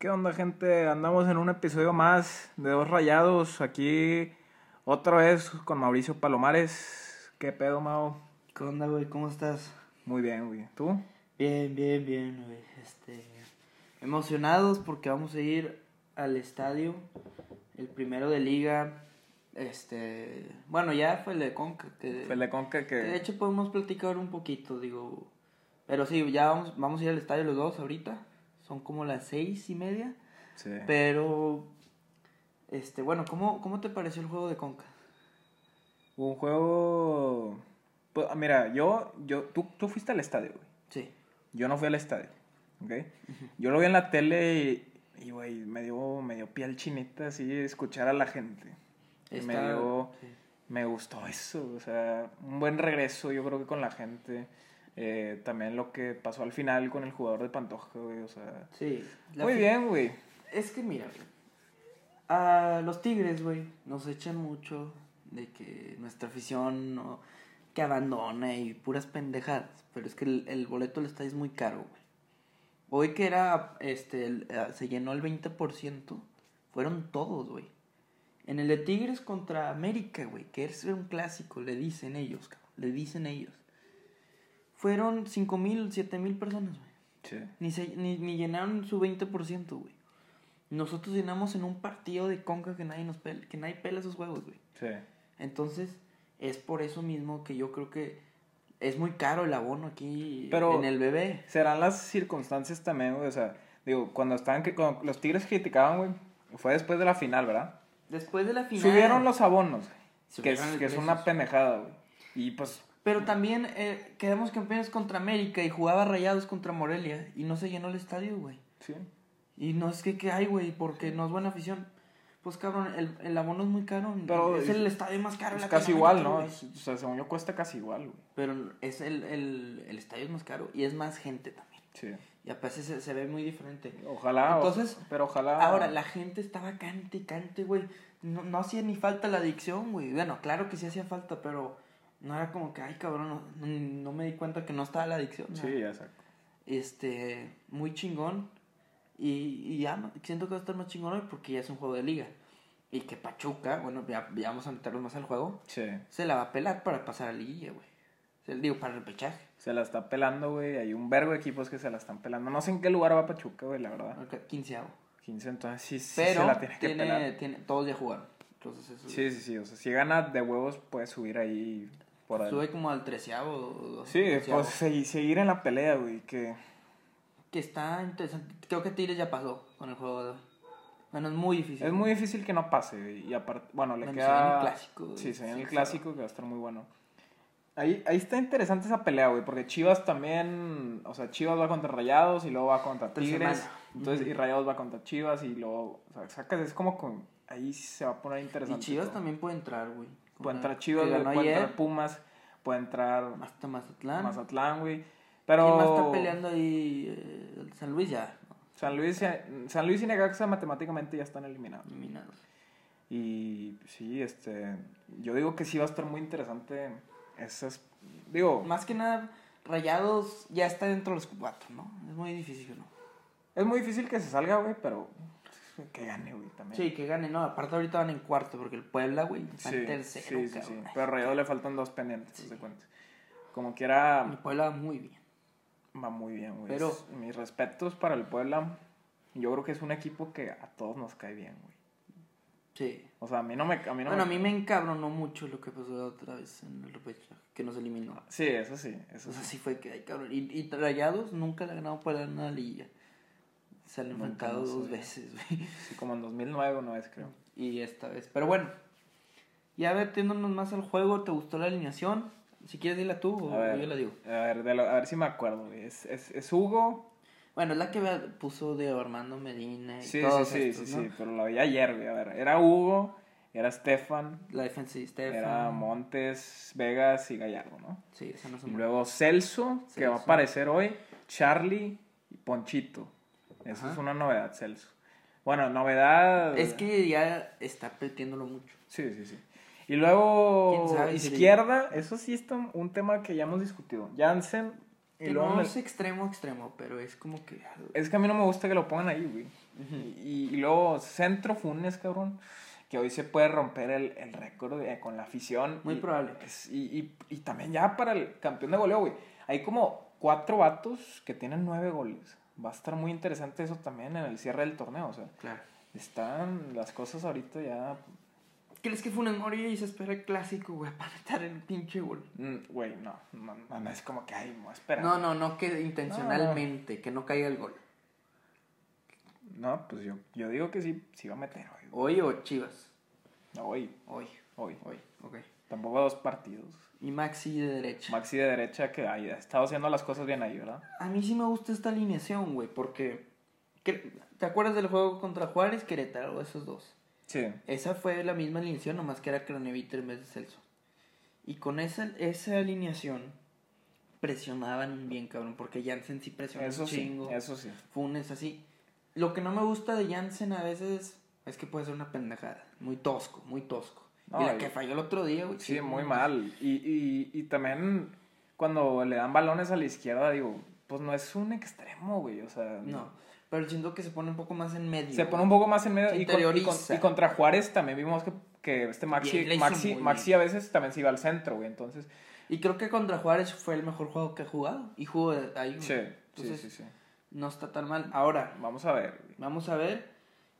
¿Qué onda, gente? Andamos en un episodio más de Dos Rayados. Aquí otra vez con Mauricio Palomares. ¿Qué pedo, Mau? ¿Qué onda, güey? ¿Cómo estás? Muy bien, güey. ¿Tú? Bien, bien, bien, güey. Este, emocionados porque vamos a ir al estadio, el primero de liga. Este, bueno, ya fue el de Conca. Que, Fue el de Conca que de hecho podemos platicar un poquito, digo. Pero sí, ya vamos, vamos a ir al estadio los dos ahorita. Son como las seis y media. Sí. Pero, este, bueno, ¿cómo, cómo te pareció el juego de Conca? Un juego... Pues, mira, yo... yo tú, tú fuiste al estadio, güey. Sí. Yo no fui al estadio, ¿ok? Yo lo vi en la tele y, y, güey, me dio, me dio piel chinita así escuchar a la gente. Y me Está- dio... sí. Me gustó eso, o sea, un buen regreso yo creo que con la gente. Eh, también lo que pasó al final con el jugador de Pantoja, güey, o sea... Sí. Muy bien, güey. Es que mira, güey, a los Tigres, güey, nos echan mucho de que nuestra afición no, que abandona y puras pendejadas, pero es que el, el boleto del estadio es muy caro, güey. Hoy que era, este, el- eh, se llenó el 20%, fueron todos, güey. En el de Tigres contra América, güey, que es un clásico, le dicen ellos, cabrón, le dicen ellos. Fueron 5 mil, 7 mil personas, güey. Sí. Ni, se, ni, ni llenaron su 20%, güey. Nosotros llenamos en un partido de conca que nadie nos pela, que nadie pela esos juegos, güey. Sí. Entonces, es por eso mismo que yo creo que es muy caro el abono aquí Pero- en el bebé. Serán las circunstancias también, güey, o sea, digo, cuando estaban, que cuando los Tigres criticaban, güey, fue después de la final, ¿verdad? Después de la final. Subieron los abonos, güey, que es, que es una pendejada, güey. Y pues, Pero también eh, quedamos campeones contra América y jugaba Rayados contra Morelia y no se llenó el estadio, güey. sí. Y no es que, que hay, güey, porque no es buena afición. Pues cabrón, el, el abono es muy caro. Pero es es- el estadio más caro Es casi Latinoamérica, igual, ¿no? o sea, según yo cuesta casi igual, güey. Pero es el, el, el estadio es más caro y es más gente también. Sí. Y aparte se, se ve muy diferente. Ojalá. o- Entonces, pero ojalá. Ahora, la gente estaba cante y cante, güey. No, no hacía ni falta la adicción, güey. Bueno, claro que sí hacía falta, pero no era como que, ay, cabrón, no, me di cuenta que no estaba la adicción. ¿no? Sí, saco. Este, muy chingón. Y, y ya, siento que va a estar más chingón hoy porque ya es un juego de liga. Y que Pachuca, bueno, ya, ya vamos a meterlos más al juego, Sí. se la va a pelar para pasar a liguilla, güey. Se- Digo, para el repechaje. Se la está pelando, güey. Hay un vergo de equipos que se la están pelando. No sé en qué lugar va Pachuca, güey, la verdad. Al quinceavo. 15, entonces sí, sí Pero se la tiene que pelar. tiene, todos ya jugaron. Entonces eso Sí, sí, sí. O sea, si gana de huevos, puede subir ahí por ahí. sube como al treceavo. Sí, pues segui- seguir en la pelea, güey. Que Que está interesante. Creo que Tigres ya pasó con el juego de hoy. Bueno, es muy difícil. es muy difícil que no pase, güey. Y aparte, bueno, le Bueno, se viene queda. el clásico, Sí, se viene sí, el clásico que va a estar muy bueno. Ahí, ahí está interesante esa pelea, güey, porque Chivas también, o sea, Chivas va contra Rayados y luego va contra Tigres. Entonces, y Rayados va contra Chivas y luego, o sea, sacas, es como con, ahí se va a poner Y interesante. Chivas todo. también puede entrar, güey. Puede entrar Chivas, güey, puede ayer, entrar Pumas, puede entrar Hasta Mazatlán. Mazatlán, güey. Pero ¿Quién más está peleando ahí? Eh, San Luis ya. San Luis, San Luis y Necaxa matemáticamente ya están eliminados. Eliminados. Y sí, este, yo digo que sí va a estar muy interesante esas, digo, Más que nada, Rayados ya está dentro de los cuatro, ¿no? Es muy difícil, ¿no? es muy difícil que se salga, güey, pero que gane, güey, también. Sí, que gane, no. Aparte ahorita van en cuarto porque el Puebla, güey, está sí, en tercero, sí, sí, cabrón. Pero a Rayados le faltan dos pendientes, Sí. se cuenta. Como El quiera, Puebla va muy bien. va muy bien, güey. Pero- mis respetos para el Puebla. Yo creo que es un equipo que a todos nos cae bien, güey. Sí. O sea, a mí no me... A mí no bueno, a mí me encabronó mucho lo que pasó la otra vez en el repechaje, que nos eliminó. Sí, eso sí, eso O sea, sí. fue que, ay, cabrón. Y, y Rayados nunca le ha ganado para una liga. Se han Nunca, enfrentado dos veces, güey. Sí, como en 2009 una vez, creo. Y esta vez. Pero bueno, ya metiéndonos más al juego, ¿te gustó la alineación? Si quieres, dila tú o ver, yo la digo. A ver, de lo- a ver si me acuerdo, güey. Es, es, es Hugo. Bueno, es la que puso de Armando Medina y Sí, sí, todos sí, estos, sí, ¿no? sí, pero lo vi ayer, güey. A ver, era Hugo, era Stefan, La defensa de Stefan. era Montes, Vegas y Gallardo, ¿no? Sí, esa no se Y luego Celso, que va a Celso. aparecer hoy, Charlie y Ponchito. Eso Ajá. es una novedad, Celso. Bueno, novedad. Es que ya está metiéndolo mucho. Sí, sí, sí. Y luego, ¿Quién sabe si- izquierda, eso sí es un- tema que ya hemos discutido. Jansen. Y Que luego no es extremo, extremo, pero es como que... Es que a mí no me gusta que lo pongan ahí, güey. y, y luego centro Funes, cabrón. Que hoy se puede romper el, el récord eh, con la afición. Muy Y- probable. es- y, y, y también ya para el campeón de goleo, güey. Hay como cuatro vatos que tienen nueve goles. Va a estar muy interesante eso también en el cierre del torneo. O sea, Claro. están las cosas ahorita ya. ¿Crees que Funes Mori y se espera el clásico, güey, para meter el pinche gol? mm, Güey, no, no, no, no, es como que, ay, no, espera. No, no, no que intencionalmente, que no caiga el gol. No, pues yo, yo digo que sí, sí va a meter hoy. Hoy o Chivas. No, hoy, Hoy, hoy. hoy, ok. Tampoco dos partidos. Y Maxi de derecha. Maxi de derecha que ha estado haciendo las cosas bien ahí, ¿verdad? A mí sí me gusta esta alineación, güey, porque... ¿Te acuerdas del juego contra Juárez, Querétaro, esos dos? Sí. Esa fue la misma alineación, nomás que era Croneviter en vez de Celso. Y con esa, esa alineación presionaban bien, cabrón, porque Jansen sí presiona Eso un sí, chingo. eso sí. Funes así. Lo que no me gusta de Jansen a veces es que puede ser una pendejada. Muy tosco, muy tosco. No, y la y- que falló el otro día, güey. Sí, muy mal. Y, y, y también cuando le dan balones a la izquierda, digo, pues no es un extremo, güey. O sea, No, pero siento que se pone un poco más en medio. se pone un poco más en medio. Y, con- y con- y contra Juárez también vimos que, que este Maxi, Maxi, Maxi a veces también se iba al centro, güey. Entonces, Y creo que contra Juárez fue el mejor juego que ha jugado. Y jugó ahí. güey. sí, Entonces, sí, sí, sí. no está tan mal. Ahora, Vamos a ver. güey. Vamos a ver.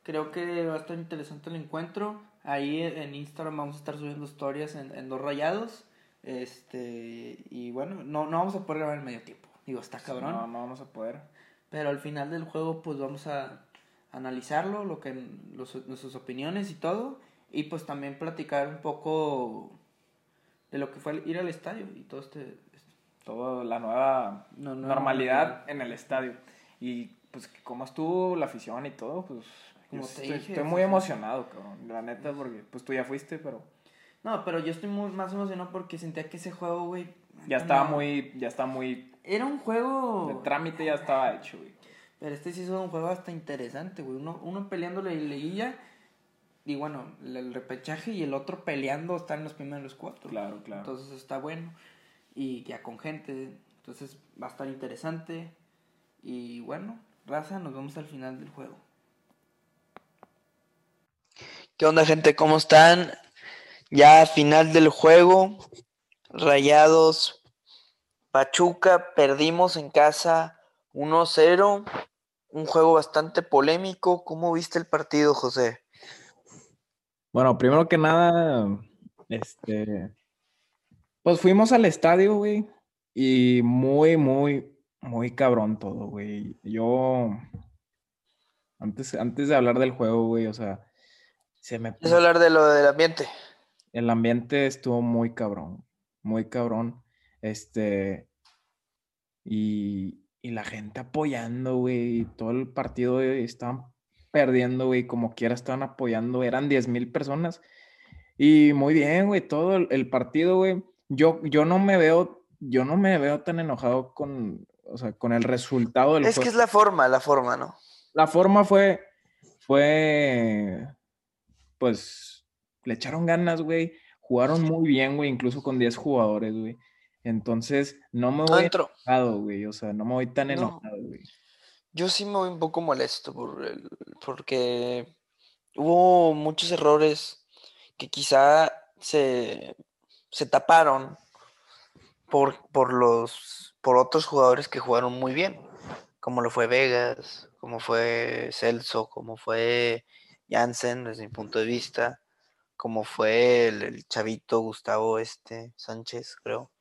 Creo que va a estar interesante el encuentro. Ahí en Instagram vamos a estar subiendo historias en, en dos rayados. Este. Y bueno, no, no vamos a poder grabar en medio tiempo. Digo, está cabrón. No, no vamos a poder. Pero al final del juego, pues vamos a analizarlo, lo que los, nuestras opiniones y todo. Y pues también platicar un poco de lo que fue ir al estadio y todo este. Toda la nueva No, no, normalidad en el estadio. Y pues cómo estuvo la afición y todo, pues Como yo te estoy, dije, estoy sí, muy emocionado, cabrón. La neta, porque pues tú ya fuiste, pero No, pero yo estoy muy, más emocionado porque sentía que ese juego, güey. ya estaba muy, ya está muy, Era un juego. de trámite ya estaba hecho, güey. Pero este sí hizo un juego hasta interesante, güey. Uno, uno peleando la liguilla. Y bueno, el, el repechaje y el otro peleando está en los primeros cuatro. Claro, claro. Entonces está bueno. Y ya con gente. Entonces va a estar interesante. Y bueno, raza, nos vemos al final del juego. ¿Qué onda, gente? ¿Cómo están? Ya final del juego. Rayados. Pachuca, perdimos en casa 1-0. Un juego bastante polémico. ¿Cómo viste el partido, José? Bueno, primero que nada, este, pues fuimos al estadio, güey, y muy, muy, muy cabrón todo, güey. Yo, antes, antes de hablar del juego, güey, o sea, se me, hablar de lo del ambiente. el ambiente estuvo muy cabrón, muy cabrón, este, y, y la gente apoyando, güey, todo el partido güey, estaban perdiendo, güey, como quiera estaban apoyando, eran 10 mil personas, y muy bien, güey, todo el, el partido, güey, yo, yo no me veo, yo no me veo tan enojado con, o sea, con el resultado del Es que es la forma, la forma, ¿no? La forma fue, fue, pues, le echaron ganas, güey. Jugaron muy bien, güey, incluso con 10 jugadores, güey. Entonces, no me voy entró. enojado, güey. O sea, no me voy tan No. enojado, güey. Yo sí me voy un poco molesto por el- porque hubo muchos errores que quizá se, se taparon por, por los por otros jugadores que jugaron muy bien, como lo fue Vegas, como fue Celso, como fue Jansen desde mi punto de vista, como fue el, el chavito Gustavo este Sánchez, creo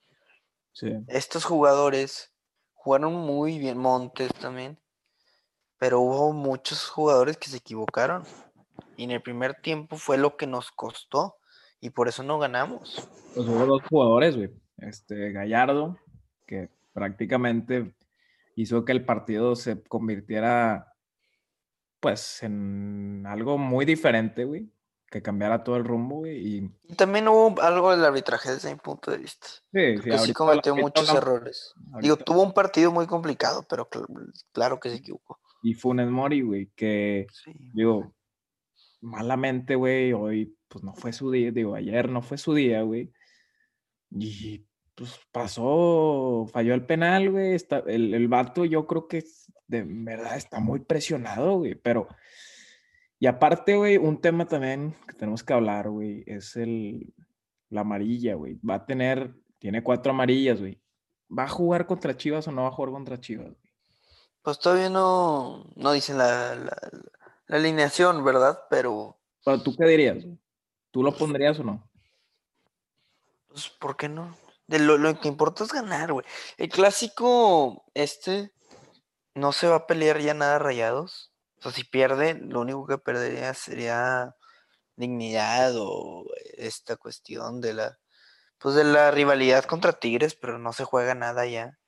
Sí. estos jugadores jugaron muy bien, Montes también, pero hubo muchos jugadores que se equivocaron. Y en el primer tiempo fue lo que nos costó y por eso no ganamos. Pues hubo dos jugadores, güey. Este, Gallardo, que prácticamente hizo que el partido se convirtiera, pues, en algo muy diferente, güey. Que cambiara todo el rumbo, güey. Y Y también hubo algo del arbitraje desde mi punto de vista. sí, sí, sí cometió muchos hablamos- errores. Digo, ahorita- tuvo un partido muy complicado, pero cl- claro que se equivocó. Y Funes Mori, güey, que Sí. digo, malamente, güey, hoy pues no fue su día, digo, ayer no fue su día, güey. Y pues pasó, falló el penal, güey. Está, el, el vato yo creo que de verdad está muy presionado, güey. Pero, y aparte, güey, un tema también que tenemos que hablar, güey, es el, la amarilla, güey. Va a tener, tiene cuatro amarillas, güey. ¿Va a jugar contra Chivas o no va a jugar contra Chivas? Pues todavía no, no dicen la, la, la alineación, ¿verdad? Pero... Pero tú qué dirías? ¿Tú lo pondrías o no? Pues, ¿por qué no? De lo, lo que importa es ganar, güey. El clásico, este, no se va a pelear ya nada rayados. O sea, si pierde, lo único que perdería sería dignidad o esta cuestión de la, pues de la rivalidad contra Tigres, pero no se juega nada ya.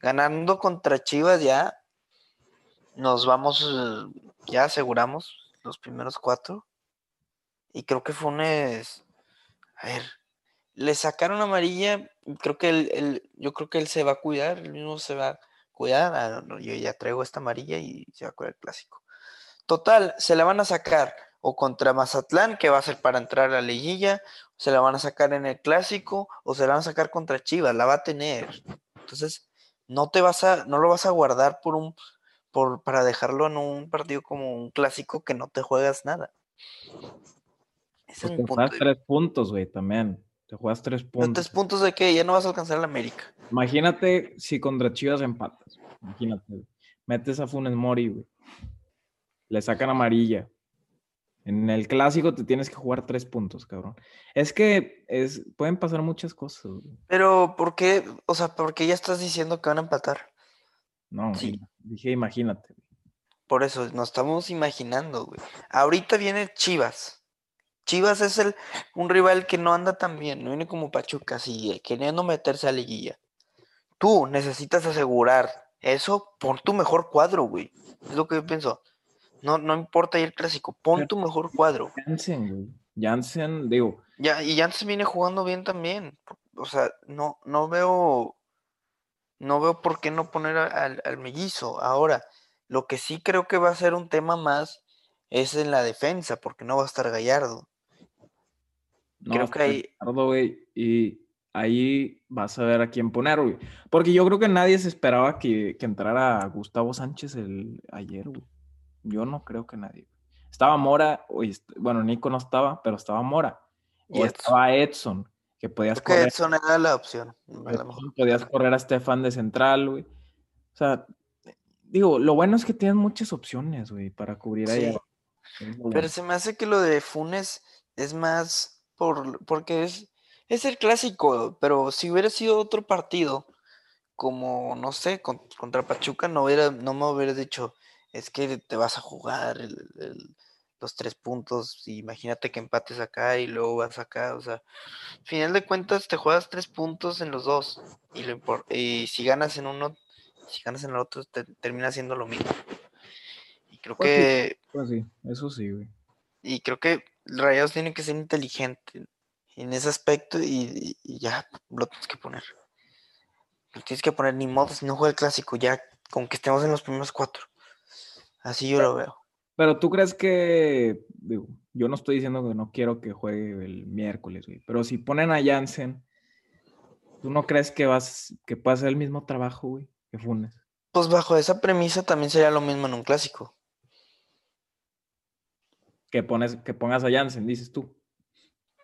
Ganando contra Chivas ya, nos vamos, ya aseguramos los primeros cuatro. Y creo que Funes, a ver, le sacaron amarilla, creo que él, yo creo que él se va a cuidar, él mismo se va cuidar, yo ya traigo esta amarilla y se va a cuidar el clásico. Total, se la van a sacar o contra Mazatlán, que va a ser para entrar a la liguilla, se la van a sacar en el clásico, o se la van a sacar contra Chivas, la va a tener. Entonces, no te vas a, no lo vas a guardar por un, por, para dejarlo en un partido como un clásico que no te juegas nada. Es pues te tres puntos, güey, también. Te juegas tres puntos. ¿Tres puntos de qué? Ya no vas a alcanzar la América. Imagínate si contra Chivas empatas. Imagínate, Metes a Funes Mori, güey. Le sacan amarilla. En el clásico te tienes que jugar tres puntos, cabrón. Es que es, pueden pasar muchas cosas. Güey. Pero, ¿por qué? O sea, ¿por qué ya estás diciendo que van a empatar? No, sí. dije imagínate. Por eso, nos estamos imaginando, güey. Ahorita viene Chivas Chivas es el, un rival que no anda tan bien, no viene como Pachuca, así, queriendo meterse a liguilla. Tú necesitas asegurar eso, pon tu mejor cuadro, güey. Es lo que yo pienso. No, no importa ir clásico, pon tu mejor cuadro. Jansen, güey. Jansen, digo. Ya, y Jansen viene jugando bien también. O sea, no, no veo. No veo por qué no poner al, al mellizo. Ahora, lo que sí creo que va a ser un tema más es en la defensa, porque no va a estar Gallardo. Creo que ahí. y ahí vas a ver a quién poner, güey. Porque yo creo que nadie se esperaba que, entrara Gustavo Sánchez el, ayer, güey. Yo no creo que nadie. Estaba Mora, bueno, Nico no estaba, pero estaba Mora. Y estaba Edson, que podías correr. Que Edson era la opción. podías correr a Stefan de central, güey. O sea, digo, lo bueno es que tienes muchas opciones, güey, para cubrir ahí. Pero se me hace que lo de Funes es más por, porque es, es el clásico, pero si hubiera sido otro partido, como, no sé, contra Pachuca, no, hubiera, no me hubiera dicho, es que te vas a jugar los tres puntos, imagínate que empates acá y luego vas acá, o sea, al final de cuentas te juegas tres puntos en los dos, y, lo y si ganas en uno, si ganas en el otro, te, termina siendo lo mismo. Y creo pues que... Pues sí, eso sí, güey. Y creo que Rayados tiene que ser inteligente en ese aspecto y, ya lo tienes que poner. Lo tienes que poner ni modo si no juega el clásico, ya con que estemos en los primeros cuatro. Así yo lo veo. Pero tú crees que, digo, yo no estoy diciendo que no quiero que juegue el miércoles, güey, pero si ponen a Jansen, ¿tú no crees que vas, que pueda hacer el mismo trabajo, güey, que Funes? Pues bajo esa premisa también sería lo mismo en un clásico que, pones, que pongas a Jansen, dices tú.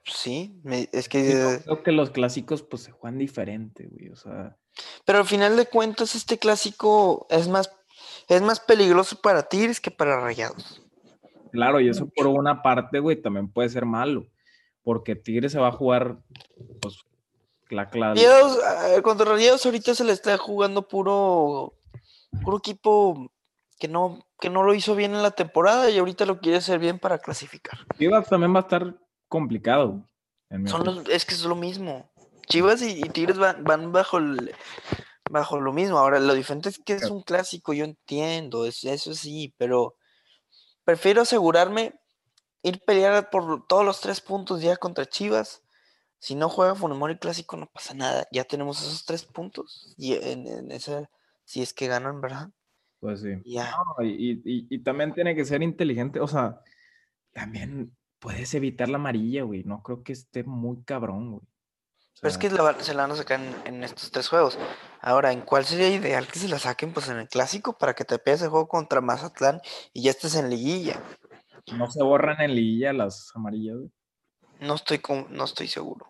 Sí, es que... creo que los clásicos pues se juegan diferente, güey, o sea... Pero al final de cuentas este clásico es más, es más peligroso para Tigres que para Rayados. Claro, y eso por una parte, güey, también puede ser malo, porque Tigres se va a jugar, pues, la clave. Rayados, contra Rayados ahorita se le está jugando puro, puro equipo que no, que no lo hizo bien en la temporada y ahorita lo quiere hacer bien para clasificar. Chivas también va a estar complicado. es que es lo mismo. Chivas y, Tigres van, bajo bajo lo mismo. Ahora, lo diferente es que es un clásico, yo entiendo, eso sí, pero prefiero asegurarme ir a pelear por todos los tres puntos ya contra Chivas. Si no juega Funemori Clásico, no pasa nada. Ya tenemos esos tres puntos. Y en, en esa, si es que ganan, ¿verdad? Pues sí. y, también tiene que ser inteligente, o sea, también puedes evitar la amarilla, güey. No creo que esté muy cabrón, güey. Pero es que se la van a sacar en, estos tres juegos. Ahora, ¿en cuál sería ideal que se la saquen? Pues en el clásico para que te pegues el juego contra Mazatlán y ya estés en liguilla. ¿No se borran en liguilla las amarillas? No estoy, con, no estoy seguro.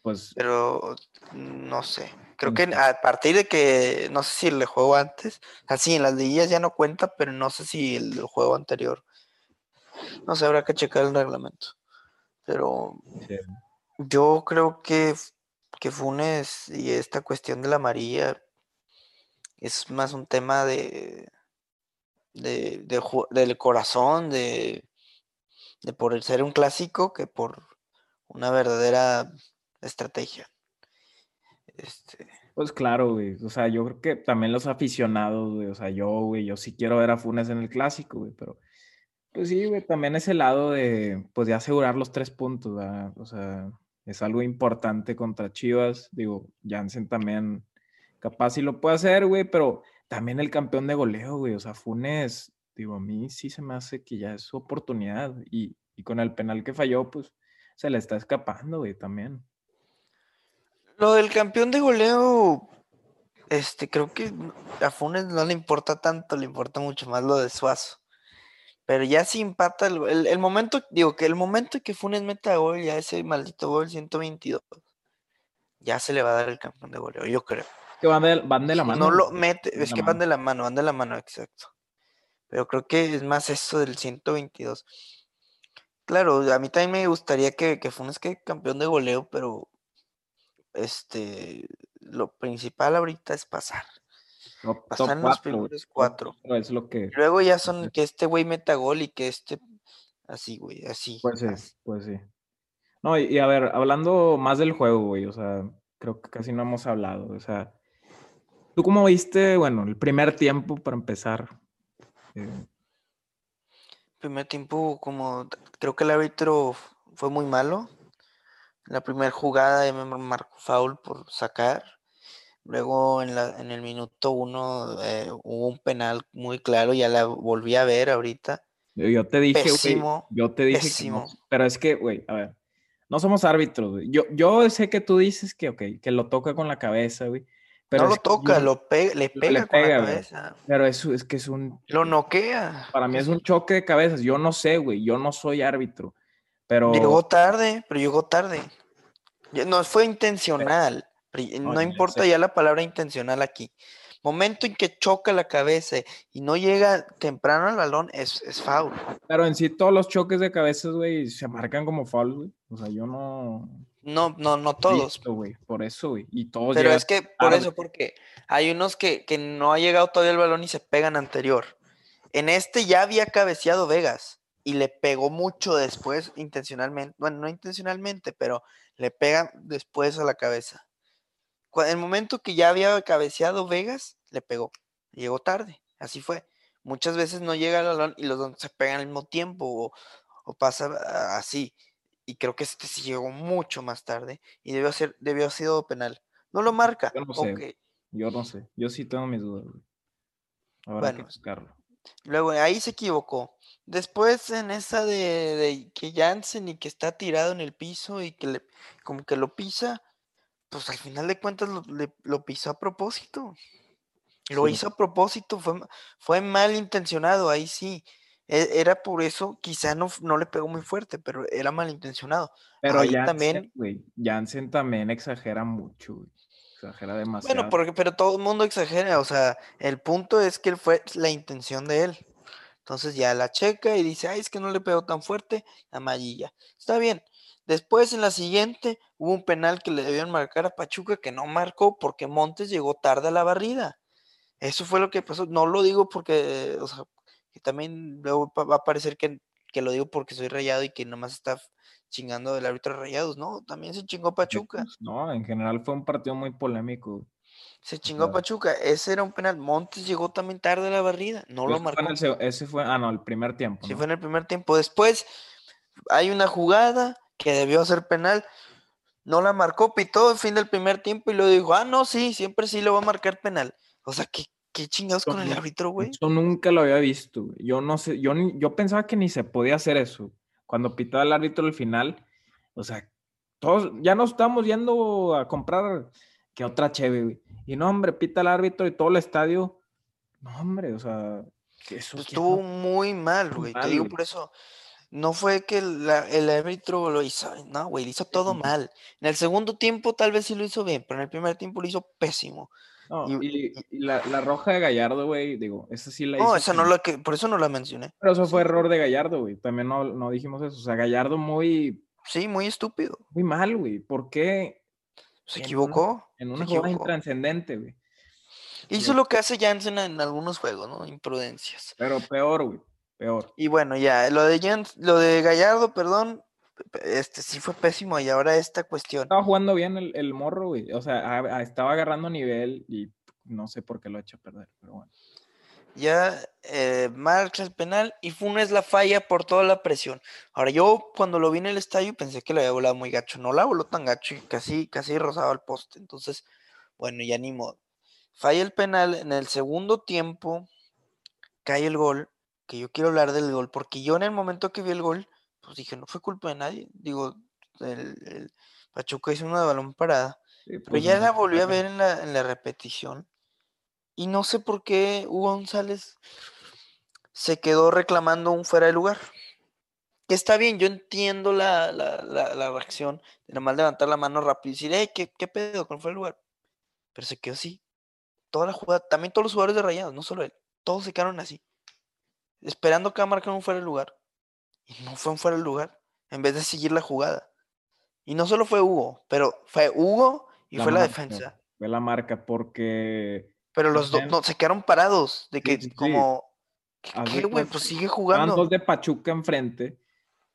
Pues. Pero no sé. Creo que a partir de que, no sé si el juego antes, así en las liguillas ya no cuenta, pero no sé si el juego anterior. No sé, habrá que checar el reglamento. Pero yo creo que, que Funes y esta cuestión de la amarilla es más un tema de, de, del corazón, de, de por ser un clásico que por una verdadera estrategia. Este... Pues claro, güey. O sea, yo creo que también los aficionados, güey. O sea, yo, güey, yo sí quiero ver a Funes en el clásico, güey, pero pues sí, güey, también ese lado de, pues, de asegurar los tres puntos, ¿verdad? O sea, es algo importante contra Chivas. Digo, Jansen también capaz sí lo puede hacer, güey, pero también el campeón de goleo, güey. O sea, Funes, digo, a mí sí se me hace que ya es su oportunidad. Y, y con el penal que falló, pues se le está escapando, güey, también. Lo del campeón de goleo, este, creo que a Funes no le importa tanto, le importa mucho más lo de Suazo. Pero ya si empata el, momento, digo que el momento que Funes meta gol, ya ese maldito gol 122, ya se le va a dar el campeón de goleo, yo creo. Que van de, van de la mano. No lo mete, es que van de la mano, van de la mano, exacto. Pero creo que es más eso del 122. Claro, a mí también me gustaría que, que Funes quede campeón de goleo, pero este, lo principal ahorita es pasar. pasar en los primeros cuatro. Es lo que... Luego ya son que este güey meta gol y que este, así, güey, así. Pues sí, pues sí. No, y, a ver, hablando más del juego, güey, o sea, creo que casi no hemos hablado, o sea, ¿tú cómo viste, bueno, el primer tiempo para empezar? Eh, primer tiempo, como creo que el árbitro fue muy malo. La primera jugada me marcó foul por sacar. Luego en, la, en el minuto uno eh, hubo un penal muy claro, ya la volví a ver ahorita. Yo te dije, yo te dije pero es que, güey, a ver, no somos árbitros, güey. Yo, yo sé que tú dices que, ok, que lo toca con la cabeza, güey. Pero no lo toca, lo le pega con la cabeza. Pero eso es que es un... Lo noquea. Para mí es un choque de cabezas. Yo no sé, güey, yo no soy árbitro. Pero... Llegó tarde, pero llegó tarde. No fue intencional. No, importa ya la palabra intencional aquí. Momento en que choca la cabeza y no llega temprano al balón, es, es foul. Pero en sí todos los choques de cabezas, güey, se marcan como foul, güey. O sea, yo no... No, no, no todos. por eso, güey. Y todos Pero es que, por eso, porque hay unos que, que no ha llegado todavía el balón y se pegan anterior. En este ya había cabeceado Vegas y le pegó mucho después, intencionalmente. Bueno, no intencionalmente, pero le pega después a la cabeza. En el momento que ya había cabeceado Vegas, le pegó. Llegó tarde, así fue. Muchas veces no llega el balón y los dos se pegan al mismo tiempo o, pasa así. Y creo que este sí llegó mucho más tarde y debió, ser, debió haber sido penal. No lo marca. Yo no sé. Yo no sé. Yo sí tengo mis dudas. Habrá que buscarlo. Luego ahí se equivocó. Después en esa de, que Jansen y que está tirado en el piso y que le, como que lo pisa, pues al final de cuentas lo, lo pisó a propósito. Lo hizo a propósito, fue, fue mal intencionado, ahí sí. E, era por eso, quizá no, no le pegó muy fuerte, pero era malintencionado. Pero ahí también. Jansen también exagera mucho, Exagera demasiado. Bueno, pero todo el mundo exagera, o sea, el punto es que fue la intención de él. Entonces ya la checa y dice, ay, es que no le pegó tan fuerte, amarilla. Está bien. Después en la siguiente hubo un penal que le debían marcar a Pachuca que no marcó porque Montes llegó tarde a la barrida. Eso fue lo que pasó. No lo digo porque, o sea, que también luego va a parecer que, que lo digo porque soy rayado y que nomás está chingando del árbitro rayados. No, también se chingó Pachuca. No, en general fue un partido muy polémico. Se chingó Pachuca. Ese era un penal. Montes llegó también tarde a la barrida. No lo marcó. ese fue, ah, no, el primer tiempo. Sí, fue en el primer tiempo. Después hay una jugada que debió ser penal. No la marcó, pitó el fin del primer tiempo y luego dijo, ah, no, sí, siempre sí le va a marcar penal. O sea, ¿qué, qué chingados con el árbitro, güey? Yo nunca lo había visto. Yo no sé, yo, yo pensaba que ni se podía hacer eso. Cuando pitó el árbitro al final, o sea, todos ya nos estamos yendo a comprar que otra cheve, güey. Y no, hombre, pita el árbitro y todo el estadio. No, hombre, o sea, eso pues estuvo muy mal, güey. Te digo por eso. No fue que el árbitro lo hizo, no, güey, lo hizo todo mal. En el segundo tiempo tal vez sí lo hizo bien, pero en el primer tiempo lo hizo pésimo. Y, la, roja de Gallardo, güey, digo, esa sí la hizo. No, esa no la que, por eso no la mencioné. Pero eso fue error de Gallardo, güey. También no, no dijimos eso. O sea, Gallardo muy. Sí, muy estúpido. Muy mal, güey. ¿Por qué? Se equivocó. en una jugada intranscendente, güey. Hizo lo que hace Jansen en algunos juegos, ¿no? Imprudencias. Pero peor, güey. Peor. Y bueno, ya, lo de lo de Gallardo, perdón, este sí fue pésimo y ahora esta cuestión. Estaba jugando bien el, morro, güey. O sea, estaba agarrando nivel y no sé por qué lo ha hecho perder, pero bueno. Ya eh, marcha el penal y Funes la falla por toda la presión. Ahora yo cuando lo vi en el estadio pensé que lo había volado muy gacho. No la voló tan gacho y casi, casi rozaba el poste. Entonces, bueno, ya ni modo. Falla el penal en el segundo tiempo, cae el gol, que yo quiero hablar del gol, porque yo en el momento que vi el gol, pues dije, no fue culpa de nadie. Digo, el, Pachuca hizo una de balón parada. pero pues, ya la volví a ver en la, en la repetición. Y no sé por qué Hugo González se quedó reclamando un fuera de lugar. Que está bien, yo entiendo la, la, la, reacción de nada más levantar la mano rápido y decir, hey, ¿qué, qué pedo con fuera de lugar? Pero se quedó así toda la jugada, también todos los jugadores de Rayados, no solo él, todos se quedaron así, esperando que marcar un fuera de lugar. Y no fue un fuera de lugar, en vez de seguir la jugada. Y no solo fue Hugo, pero fue Hugo y fue la defensa. Fue la marca porque... Pero los dos no, se quedaron parados, de que como... ¿Qué, güey? Pues sigue jugando. dos de Pachuca enfrente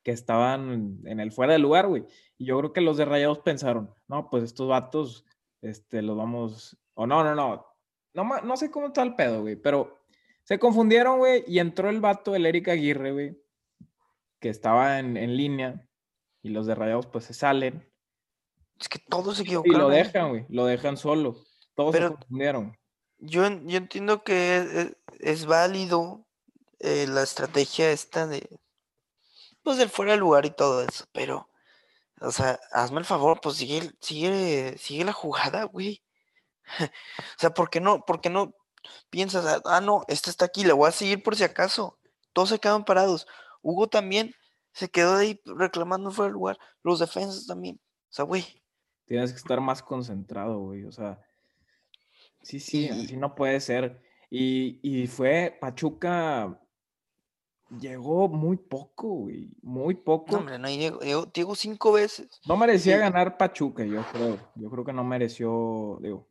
que estaban en el fuera de lugar, güey. Y yo creo que los de Rayados pensaron, no, pues estos vatos, este, los vamos... O no, no, no, no, sé cómo está el pedo, güey, pero se confundieron, güey, y entró el vato, el Eric Aguirre, güey, que estaba en, línea, y los de Rayados, pues se salen. Es que todos se equivocaron. Y lo dejan, güey, lo dejan solo. Todos se confundieron. Yo, yo entiendo que es, válido eh, la estrategia esta de, pues, del fuera de lugar y todo eso, pero, o sea, hazme el favor, pues sigue, sigue, sigue la jugada, güey. o sea, ¿por qué no, por qué no piensas, ah, ah, no, este está aquí, le voy a seguir por si acaso? Todos se quedan parados. Hugo también se quedó ahí reclamando fuera del lugar. Los defensas también. O sea, güey. Tienes que estar más concentrado, güey. O sea, sí, sí, así no puede ser. Y, y fue Pachuca Llegó muy poco, güey. Muy poco. No, hombre, no llegó, cinco veces. No merecía ganar Pachuca, yo creo. Yo creo que no mereció, digo.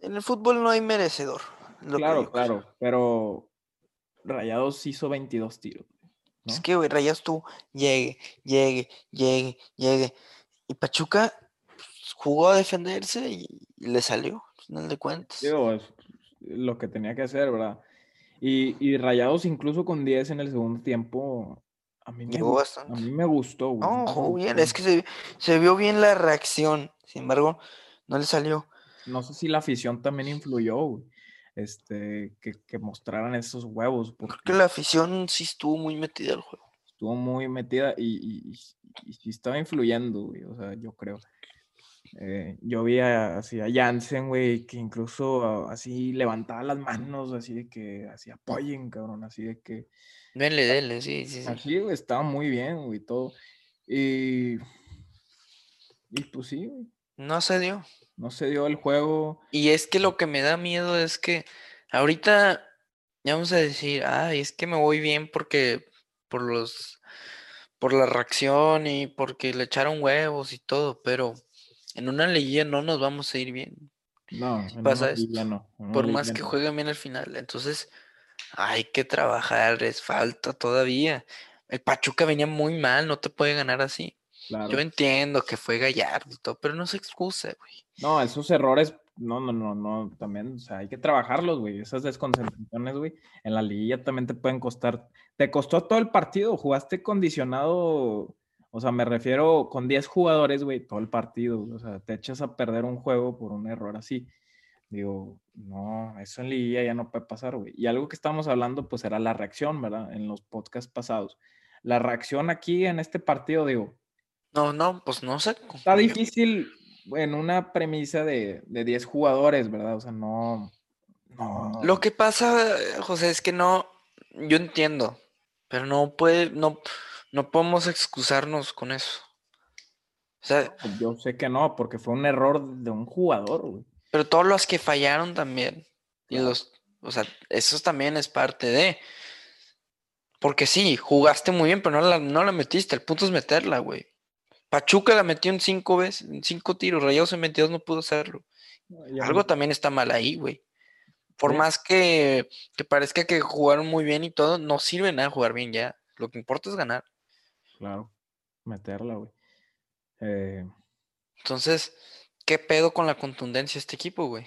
En el fútbol no hay merecedor. Claro, claro, pero Rayados hizo 22 tiros. Es que, güey, Rayados tú llegue, llegue, llegue, llegue. Y Pachuca pues, jugó a defenderse y, le salió, no le cuentas. Digo, es lo que tenía que hacer, ¿verdad? Y, y Rayados incluso con 10 en el segundo tiempo, a mí me, a mí me gustó. Güey. No, bien, es que se, se vio bien la reacción, sin embargo, no le salió no sé si la afición también influyó, este, que, mostraran esos huevos. Porque Creo que la afición sí estuvo muy metida al juego. Estuvo muy metida y, y, estaba influyendo, güey, o sea, yo creo. Eh, yo vi a, así a Jansen, güey, que incluso así levantaba las manos, así de que, así apoyen, cabrón, así de que... Denle, denle, sí, sí, sí. Así, güey, estaba muy bien, güey, todo. Y... Y pues sí, güey. No se dio no se dio el juego. Y es que lo que me da miedo es que ahorita ya vamos a decir, ay, es que me voy bien porque por los por la reacción y porque le echaron huevos y todo, pero en una liguilla no nos vamos a ir bien. No, en pasa una no. por más que jueguen bien al final. Entonces, hay que trabajar, es falta todavía. El Pachuca venía muy mal, no te puede ganar así. Yo entiendo que fue Gallardo y todo, pero no se excusa, güey. No, esos errores, no, no, no, no, también, o sea, hay que trabajarlos, güey. Esas desconcentraciones, güey, en la liguilla también te pueden costar. Te costó todo el partido, jugaste condicionado, o sea, me refiero con 10 jugadores, güey, todo el partido. O sea, te echas a perder un juego por un error así. Digo, no, eso en liguilla ya no puede pasar, güey. Y algo que estamos hablando, pues era la reacción, ¿verdad? En los podcasts pasados. La reacción aquí en este partido, digo, No, no, pues no sé. Está difícil en una premisa de, de 10 jugadores, ¿verdad? O sea, no, no. Lo que pasa, José, es que no, yo entiendo, pero no puede, no, no podemos excusarnos con eso. O sea, Yo sé que no, porque fue un error de un jugador, güey. pero todos los que fallaron también. Y los, o sea, eso también es parte de. Porque sí, jugaste muy bien, pero no la, no la metiste. El punto es meterla, güey. Pachuca la metió en cinco veces, en cinco tiros. Rayados en 22 no pudo hacerlo. Ya Algo también está mal ahí, güey. Por Sí. más que, que parezca que jugaron muy bien y todo, no sirve nada jugar bien ya. Lo que importa es ganar. Claro, meterla, güey. Eh, Entonces, ¿qué pedo con la contundencia de este equipo, güey?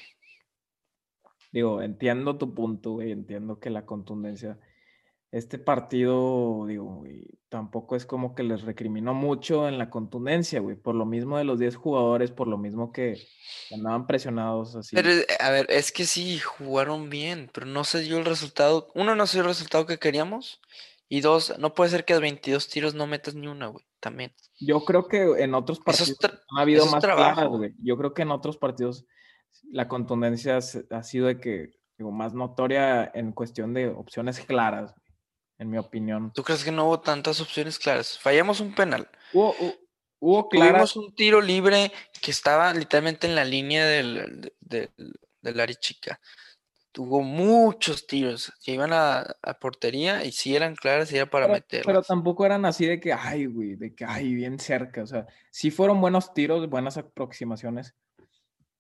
digo, entiendo tu punto, güey. Entiendo que la contundencia. Este partido, digo, güey, tampoco es como que les recriminó mucho en la contundencia, güey. Por lo mismo de los 10 jugadores, por lo mismo que andaban presionados así. Pero, a ver, es que sí, jugaron bien, pero no se dio el resultado. Uno, no se dio el resultado que queríamos. Y dos, no puede ser que a 22 tiros no metas ni una, güey. También. Yo creo que en otros partidos han habido más trabajo. claras, güey. Yo creo que en otros partidos la contundencia ha sido de que, digo, más notoria en cuestión de opciones claras, en mi opinión. ¿Tú crees que no hubo tantas opciones claras? Fallamos un penal. Hubo, hu- hubo claras, Tuvimos un tiro libre que estaba literalmente en la línea del, de- del, del área chica. Tuvo muchos tiros que iban a, a portería y si eran claras y era para pero, meterlas. pero tampoco eran así de que, ay, güey, de que, ay, bien cerca. O sea, sí fueron buenos tiros, buenas aproximaciones,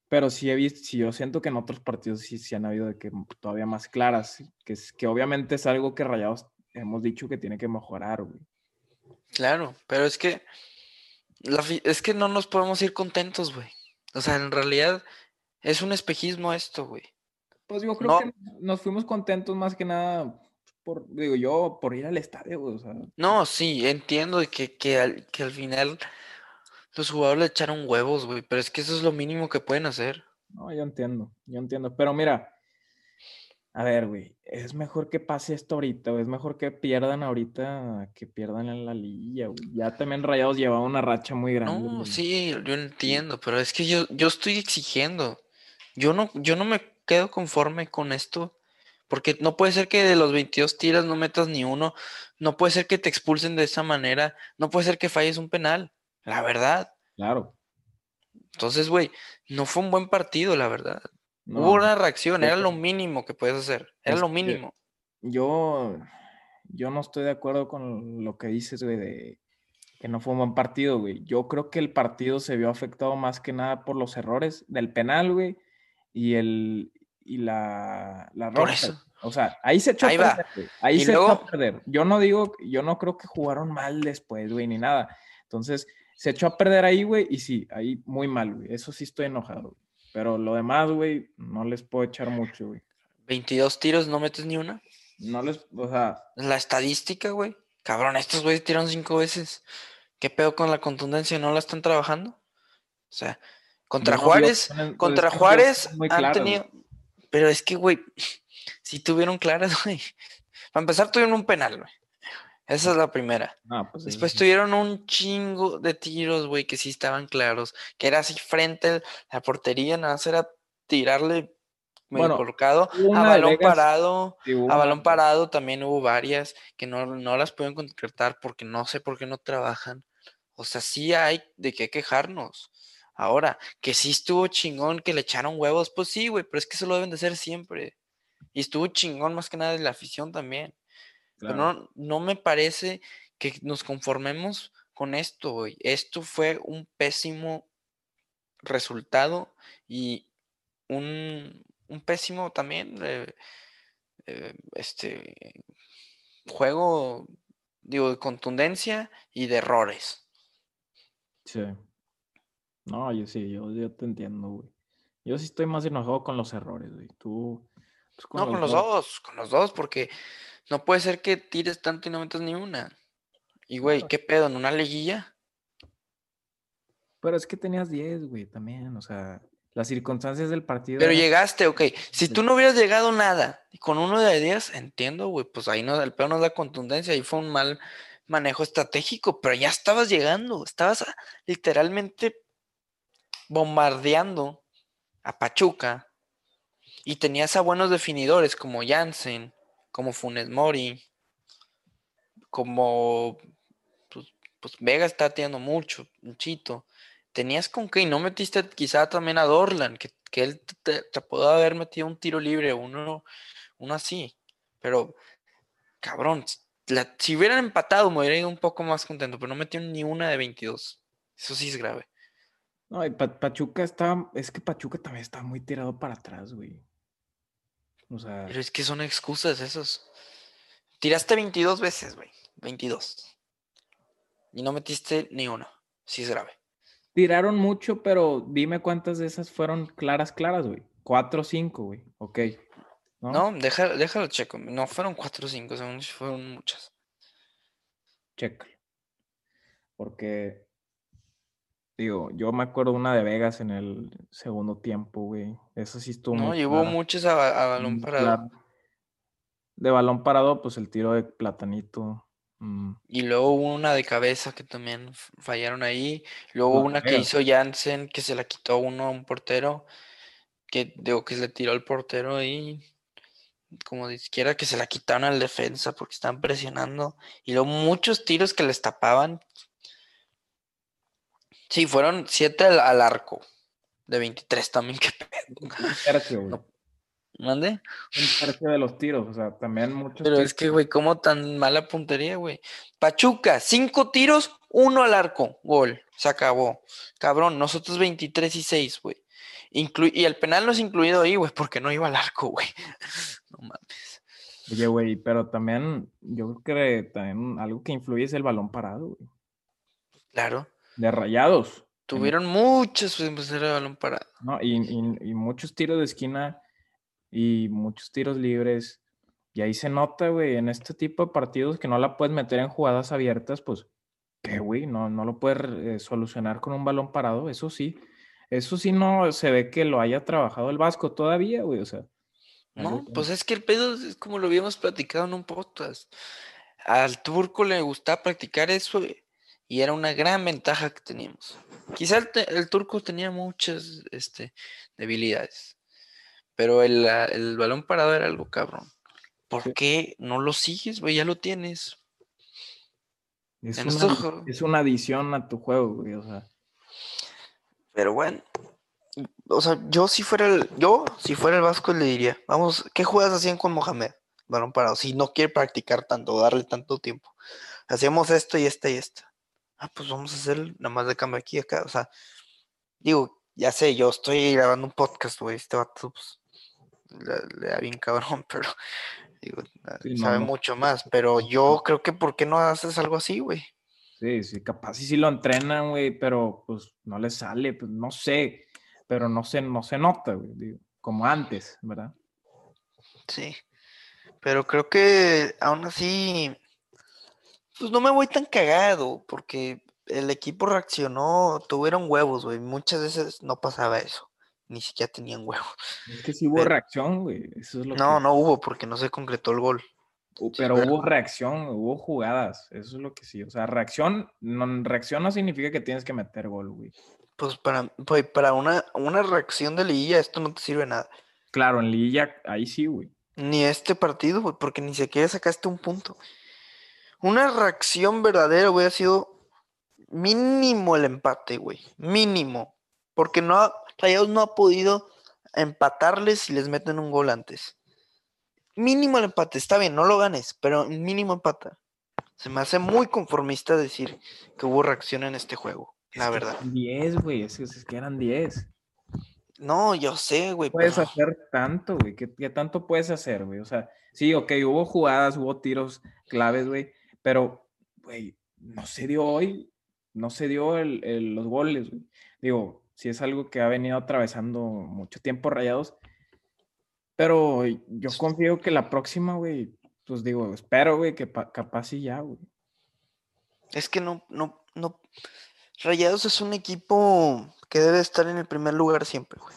pero sí he visto, sí yo siento que en otros partidos sí, sí han habido de que todavía más claras, que, que obviamente es algo que Rayados hemos dicho que tiene que mejorar, güey. Claro, pero es que la es que no nos podemos ir contentos, güey. O sea, en realidad es un espejismo esto, güey. Pues yo creo No. que nos fuimos contentos más que nada por, digo yo, por ir al estadio, güey. O sea, No, sí, entiendo que, que, al, que al final los jugadores le echaron huevos, güey, pero es que eso es lo mínimo que pueden hacer. no, yo entiendo, yo entiendo. Pero mira, a ver, güey, es mejor que pase esto ahorita, güey. Es mejor que pierdan ahorita que pierdan en la liguilla, güey. Ya también Rayados llevaba una racha muy grande. No, güey. sí, yo entiendo, pero es que yo, yo estoy exigiendo. Yo no, yo no me quedo conforme con esto, porque no puede ser que de los 22 tiras no metas ni uno, no puede ser que te expulsen de esa manera, no puede ser que falles un penal, la verdad. Claro. Entonces, güey, no fue un buen partido, la verdad. No, Hubo una reacción, era lo mínimo que puedes hacer, era lo mínimo. yo, yo no estoy de acuerdo con lo que dices, güey, de que no fue un buen partido, güey. Yo creo que el partido se vio afectado más que nada por los errores del penal, güey, y el y la, la Por roja. eso. O sea, ahí se echó Ahí a perder, güey. Ahí se echó a perder. Yo no digo, yo no creo que jugaron mal después, güey, ni nada. Entonces, se echó a perder ahí, güey, y sí, ahí muy mal, güey. Eso sí estoy enojado, güey. Pero lo demás, güey, no les puedo echar mucho, güey. 22 tiros, no metes ni una. No les, o sea, La estadística, güey. Cabrón, estos güeyes tiraron cinco veces. ¿Qué pedo con la contundencia? ¿No la están trabajando? O sea, contra no Juárez, ponen- contra pues, Juárez han tenido. Pero es que, güey, si tuvieron claras, güey. Para empezar, tuvieron un penal, güey. Esa es la primera. Pues Después sí. tuvieron un chingo de tiros, güey, que sí estaban claros. Que era así frente a la portería, nada más era tirarle medio Bueno, colocado. A balón Vegas, parado. sí, A balón parado también hubo varias que no, no las pueden concretar porque no sé por qué no trabajan. O sea, sí hay de qué quejarnos. Ahora, que sí estuvo chingón, que le echaron huevos, pues sí, güey, pero es que eso lo deben de hacer siempre. Y estuvo chingón más que nada de la afición también. Pero no, no me parece que nos conformemos con esto, güey. Esto fue un pésimo resultado y un, un pésimo también eh, eh, este juego, digo, de contundencia y de errores. Sí. No, yo sí, yo, yo te entiendo, güey. Yo sí estoy más enojado con los errores, güey. Tú. pues, No, con los dos, con los dos, porque no puede ser que tires tanto y no metas ni una. Y, güey. ¿qué pedo? ¿En una liguilla? Pero es que tenías 10, güey, también. O sea, las circunstancias del partido. Pero llegaste, ok. Si tú no hubieras llegado nada y con uno de 10, entiendo, güey, pues ahí no, el peor no es la contundencia, ahí fue un mal, manejo estratégico, pero ya estabas llegando, estabas literalmente bombardeando a Pachuca y tenías a buenos definidores como Jansen, como Funes Mori, como pues, pues Vega está tirando mucho, muchito. Tenías con qué y no metiste quizá también a Dorlan, que, él te, te, pudo haber metido un tiro libre, uno, uno así. Pero, cabrón, si hubieran empatado me hubiera ido un poco más contento, pero no metieron ni una de 22. Eso sí es grave. No, Pachuca está, es que Pachuca también está muy tirado para atrás, güey. O sea. Pero es que son excusas esos. Tiraste 22 veces, güey. 22. Y no metiste ni una. Sí es grave. Tiraron mucho, pero dime cuántas de esas fueron claras, claras, güey. Cuatro o cinco, güey. Ok. No, no déjalo, checo. No fueron cuatro o cinco, fueron muchas. Checa. Porque Digo, yo me acuerdo una de Vegas en el segundo tiempo, güey. Eso sí estuvo No, llevó muchos a, balón parado. De balón parado, pues el tiro de Platanito. Mm. Y luego hubo una de cabeza que también fallaron ahí. Luego una que hizo Jansen, que se la quitó uno a un portero. Que digo que se le tiró al portero ahí. Como de izquierda, que se la quitaron al defensa porque estaban presionando. Y luego muchos tiros que les tapaban Sí, fueron siete al, arco. De 23 también, qué pedo. Un tercio, güey. ¿Mande? Un tercio de los tiros, o sea, también muchos. Pero es que, güey, ¿cómo tan mala puntería, güey? Pachuca, cinco tiros, uno al arco, gol, se acabó. Cabrón, nosotros 23 y 6, güey. y el penal no es incluido ahí, güey, porque no iba al arco, güey. No mames. Oye, güey, pero también, yo creo que también algo que influye es el balón parado, güey. Claro de rayados. Tuvieron muchos pues, de balón parado. No, y, muchos tiros de esquina y muchos tiros libres. Y ahí se nota, güey, en este tipo de partidos que no la puedes meter en jugadas abiertas, pues, que, güey, no, no lo puedes eh, solucionar con un balón parado, eso sí. Eso sí no se ve que lo haya trabajado el Vasco todavía, güey, o sea. No, pues es que el pedo es como lo habíamos platicado en un podcast. Al turco le gusta practicar eso, y era una gran ventaja que teníamos. Quizá el, turco tenía muchas este, debilidades, pero el, balón parado era algo cabrón. ¿Por qué no lo sigues, güey? Ya lo tienes. Es, una, es una adición a tu juego, güey, o sea. Pero bueno, o sea, yo si fuera el, yo, si fuera el Vasco, le diría, vamos, ¿qué juegas hacían con Mohamed? Balón parado, si no quiere practicar tanto, darle tanto tiempo. Hacíamos esto y esta y esta ah, pues vamos a hacer nada más de cambio aquí acá. O sea, digo, ya sé, yo estoy grabando un podcast, güey, este vato, pues, le, da bien cabrón, pero, digo, sabe mucho más, pero yo creo que, ¿por qué no haces algo así, güey? Sí, sí, capaz sí, sí lo entrenan, güey, pero pues no le sale, pues no sé, pero no se, no se nota, güey, digo, como antes, ¿verdad? Sí, pero creo que aún así pues no me voy tan cagado, porque el equipo reaccionó, tuvieron huevos, güey. Muchas veces no pasaba eso. Ni siquiera tenían huevos. Es que sí hubo reacción, güey. Eso es lo no, no hubo, porque no se concretó el gol. Pero hubo reacción, hubo jugadas. Eso es lo que sí. O sea, reacción no, reacción no significa que tienes que meter gol, güey. Pues para, pues para una, una reacción de liguilla esto no te sirve nada. Claro, en liguilla ahí sí, güey. Ni este partido, güey, porque ni siquiera sacaste un punto. Una reacción verdadera hubiera sido mínimo el empate, güey. Mínimo. Porque no ha, Rayados no ha podido empatarles si les meten un gol antes. Mínimo el empate. Está bien, no lo ganes, pero mínimo empata. Se me hace muy conformista decir que hubo reacción en este juego, la verdad. 10, güey. Es, que eran 10. No, yo sé, güey. Puedes hacer tanto, güey. ¿Qué, ¿Qué, tanto puedes hacer, güey? O sea, sí, ok, hubo jugadas, hubo tiros claves, güey. Pero, güey, no se dio hoy, no se dio el, los goles, güey. Digo, si es algo que ha venido atravesando mucho tiempo rayados. Pero yo confío que la próxima, güey, pues digo, espero, güey, que capaz y ya, güey. Es que no, no, no. Rayados es un equipo que debe estar en el primer lugar siempre, güey.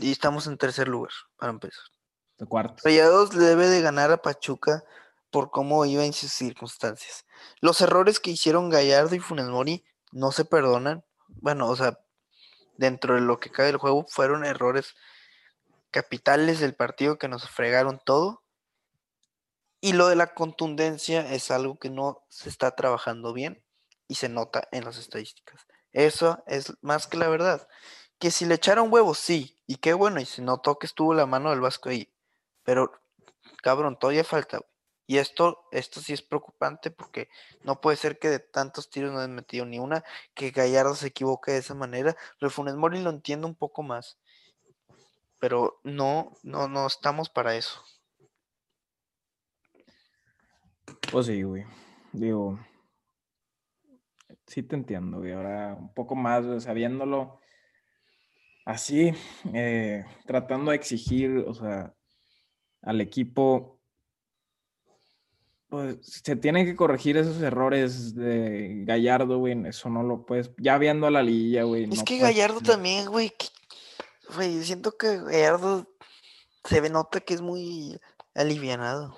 Y estamos en tercer lugar, para empezar. De cuarto. Rayados debe de ganar a Pachuca por cómo iba en sus circunstancias. Los errores que hicieron Gallardo y Funes Mori no se perdonan. Bueno, o sea, dentro de lo que cabe el juego fueron errores capitales del partido que nos fregaron todo. Y lo de la contundencia es algo que no se está trabajando bien y se nota en las estadísticas. Eso es más que la verdad. Que si le echaron huevos, sí, y qué bueno, y se notó que estuvo la mano del Vasco ahí. Pero, cabrón, todavía falta. Y esto, esto sí es preocupante porque no puede ser que de tantos tiros no hayan metido ni una, que Gallardo se equivoque de esa manera. Lo de Funes Mori lo entiendo un poco más. Pero no, no, no estamos para eso. Pues sí, güey. Digo, sí te entiendo, güey. Ahora un poco más, sabiéndolo así, eh, tratando de exigir, o sea, al equipo, pues se tienen que corregir esos errores de Gallardo, güey. Eso no lo puedes, ya viendo a la liga, güey. Es no que puedes- Gallardo también, güey. Güey, siento que Gallardo se ve, nota que es muy alivianado.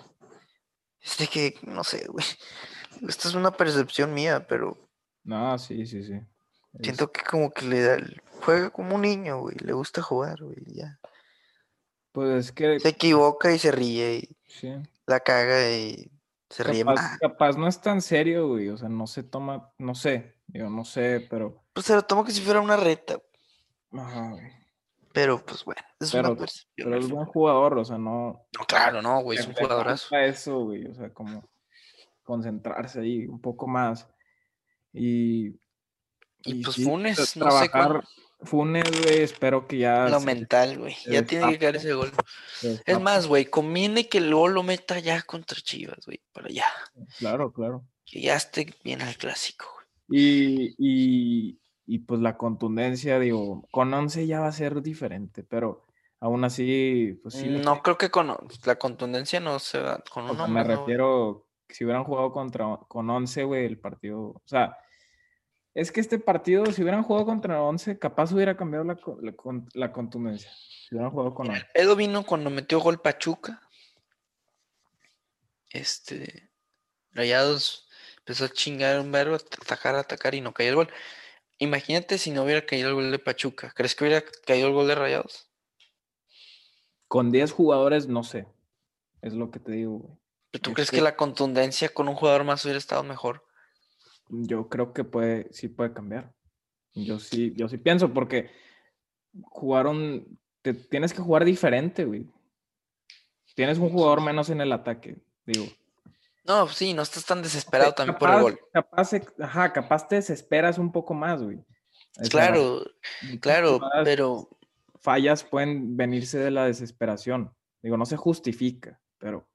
Es de que, no sé, güey. Esta es una percepción mía, pero No, sí, sí, sí. Es- siento que como que le da, el- juega como un niño, güey. Le gusta jugar, güey. Ya. Pues es que, Se equivoca y se ríe y sí. la caga y se ríe Capaz, más. capaz no es tan serio, güey. O sea, no se toma, no sé, digo, no sé, pero. Pues se lo tomo que si fuera una reta. Ajá, güey. Pero pues bueno, es Pero- una es buen jugador, o sea, no. No, claro, no, güey. Es un jugadorazo. Eso, güey, o sea, como concentrarse ahí un poco más. Y. Y pues Funes, no sé trabajar. Funes, güey, espero que ya. Lo se- mental, güey. Ya tiene que caer ese gol. Es más, güey, conviene que luego lo meta ya contra Chivas, güey. Para ya. Claro, claro. Que ya esté bien al clásico, güey. Y, y, y pues la contundencia, digo, con 11 ya va a ser diferente, pero aún así, pues sí. No creo que con la contundencia no se va. Con O uno sea, me no, refiero, si hubieran jugado contra, con 11, güey, el partido. O sea, es que este partido, si hubieran jugado contra 11, capaz hubiera cambiado la, la, con- la contundencia. Si hubieran jugado con 11. El pedo vino cuando metió gol Pachuca. Este. Rayados empezó a chingar un verbo, atacar, atacar y no cayó el gol. Imagínate si no hubiera caído el gol de Pachuca. ¿Crees que hubiera caído el gol de Rayados? Con 10 jugadores, no sé. Es lo que te digo, güey. ¿Pero ¿Tú Es crees que- que la contundencia con un jugador más hubiera estado mejor? Yo creo que puede, sí puede cambiar. Yo sí, yo sí pienso, porque jugaron, te tienes que jugar diferente, güey. Tienes un jugador menos en el ataque, digo. No, sí, no estás tan desesperado también por el gol. Capaz, ajá, capaz te desesperas un poco más, güey. Claro, claro, pero Fallas pueden venirse de la desesperación. Digo, no se justifica, pero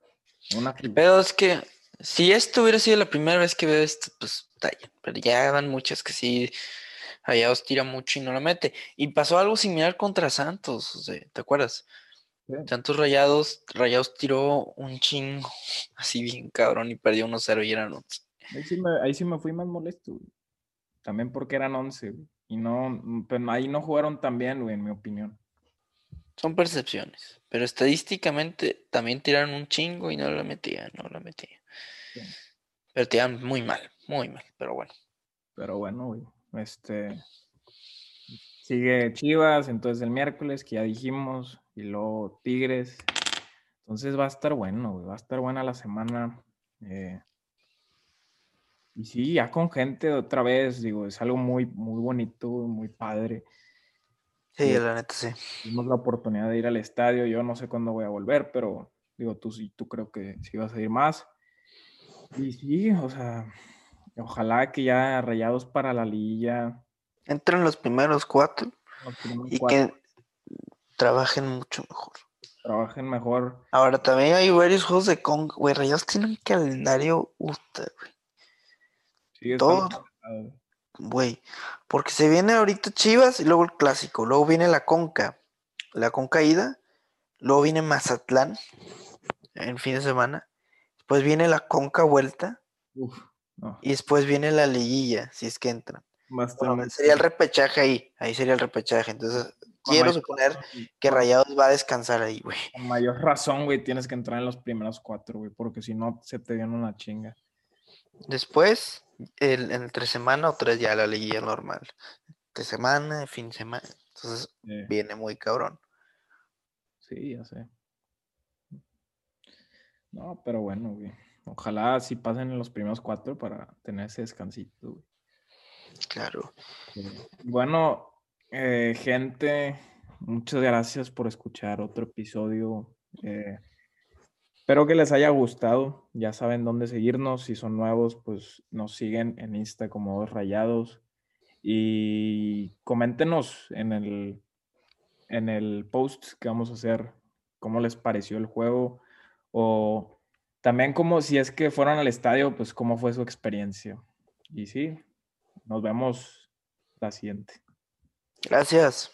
una el pedo es que si esto hubiera sido la primera vez que veo esto, pues bien, pero ya van muchas que sí, Rayados tira mucho y no la mete. Y pasó algo similar contra Santos, o sea, ¿te acuerdas? Sí. Santos Rayados, Rayados tiró un chingo, así bien cabrón, y perdió 1-0 y eran 11. Ahí sí, me, ahí sí me fui más molesto, güey. También porque eran 11, güey. Y no, mm, pues ahí no jugaron tan bien, güey, en mi opinión. Son percepciones, pero estadísticamente también tiraron un chingo y no la metían, no la metían. Sí. Pero tiraron muy mal, muy mal, pero bueno. Pero bueno, güey. Este. Sigue Chivas, entonces el miércoles, que ya dijimos, y luego Tigres. Entonces va a estar bueno, güey. Va a estar buena la semana. eh, y sí, ya con gente otra vez, digo, es algo muy, muy bonito, muy padre. Sí, Sí. la neta sí. Tuvimos la oportunidad de ir al estadio. Yo no sé cuándo voy a volver, pero digo, tú sí, tú creo que sí vas a ir más. Y sí, o sea, ojalá que ya rayados para la liguilla. Entran los primeros cuatro los primeros y cuatro, que trabajen mucho mejor. trabajen mejor. Ahora también hay varios juegos de Kong, güey. Rayados tienen un calendario, puta, güey. Sí, Todo. Güey, porque se viene ahorita Chivas y luego el clásico, luego viene la Conca, la Conca ida, luego viene Mazatlán en fin de semana, después viene la Conca vuelta Uf, no, y después viene la liguilla, si es que entran. Bueno, sería el repechaje ahí, ahí sería el repechaje, entonces quiero mayor suponer que Rayados va a descansar ahí, güey. Con mayor razón, güey, tienes que entrar en los primeros cuatro, güey, porque si no se te viene una chinga. Después, el, entre semana o tres ya la liguilla normal. De semana, fin de semana. Entonces viene muy cabrón. sí, ya sé. No, pero bueno, güey. Ojalá sí pasen en los primeros cuatro para tener ese descansito, güey. Claro. Bueno, eh, gente, muchas gracias por escuchar otro episodio. eh, espero que les haya gustado. Ya saben dónde seguirnos. Si son nuevos, pues nos siguen en Insta como Dos Rayados. Y coméntenos en el, en el post que vamos a hacer cómo les pareció el juego. O también como si es que fueron al estadio, pues cómo fue su experiencia. Y sí, nos vemos la siguiente. Gracias.